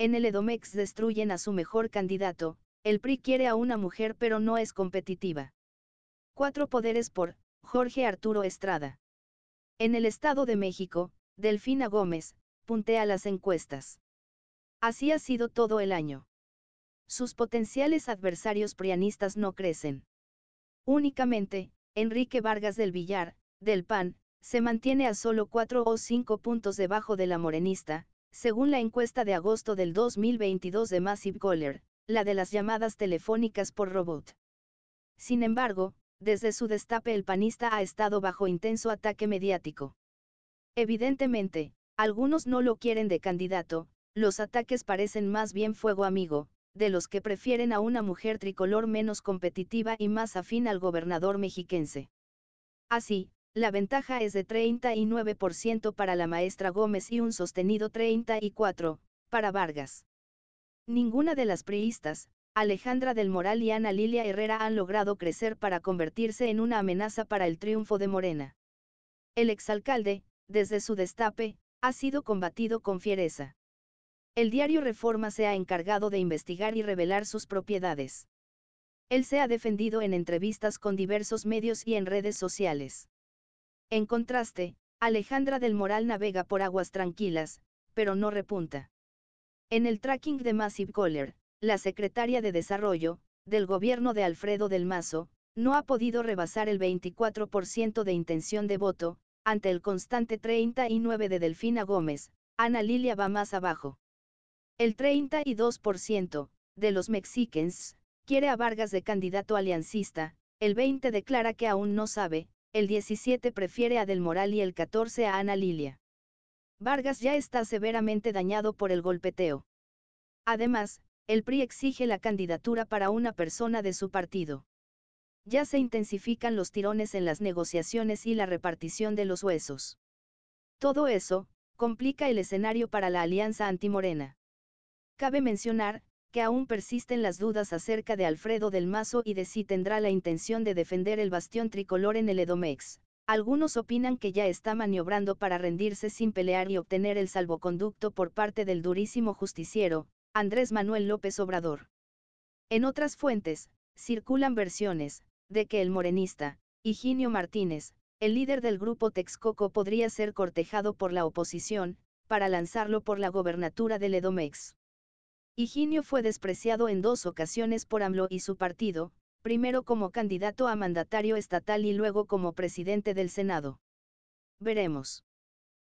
en el Edomex destruyen a su mejor candidato, el PRI quiere a una mujer pero no es competitiva. Cuatro poderes por, Jorge Arturo Estrada. En el Estado de México, Delfina Gómez, puntea las encuestas. Así ha sido todo el año. Sus potenciales adversarios prianistas no crecen. Únicamente, Enrique Vargas del Villar, del PAN, se mantiene a solo 4 o 5 puntos debajo de la morenista, según la encuesta de agosto del 2022 de Massive Caller, la de las llamadas telefónicas por robot. Sin embargo, desde su destape el panista ha estado bajo intenso ataque mediático. Evidentemente, algunos no lo quieren de candidato, los ataques parecen más bien fuego amigo, de los que prefieren a una mujer tricolor menos competitiva y más afín al gobernador mexiquense. Así, la ventaja es de 39% para la maestra Gómez y un sostenido 34% para Vargas. Ninguna de las priistas, Alejandra del Moral y Ana Lilia Herrera han logrado crecer para convertirse en una amenaza para el triunfo de Morena. El exalcalde, desde su destape, ha sido combatido con fiereza. El diario Reforma se ha encargado de investigar y revelar sus propiedades. Él se ha defendido en entrevistas con diversos medios y en redes sociales. En contraste, Alejandra del Moral navega por aguas tranquilas, pero no repunta. En el tracking de Massive Caller, la secretaria de Desarrollo, del gobierno de Alfredo del Mazo, no ha podido rebasar el 24% de intención de voto, ante el constante 39 de Delfina Gómez, Ana Lilia va más abajo. El 32% de los mexicans quiere a Vargas de candidato aliancista, el 20 declara que aún no sabe, el 17 prefiere a Del Moral y el 14 a Ana Lilia. Vargas ya está severamente dañado por el golpeteo. Además, el PRI exige la candidatura para una persona de su partido. Ya se intensifican los tirones en las negociaciones y la repartición de los huesos. Todo eso, complica el escenario para la alianza antimorena. Cabe mencionar, que aún persisten las dudas acerca de Alfredo del Mazo y de si tendrá la intención de defender el bastión tricolor en el Edomex. Algunos opinan que ya está maniobrando para rendirse sin pelear y obtener el salvoconducto por parte del durísimo justiciero, Andrés Manuel López Obrador. En otras fuentes, circulan versiones, de que el morenista, Higinio Martínez, el líder del grupo Texcoco podría ser cortejado por la oposición, para lanzarlo por la gobernatura del Edomex. Higinio fue despreciado en dos ocasiones por AMLO y su partido, primero como candidato a mandatario estatal y luego como presidente del Senado. Veremos.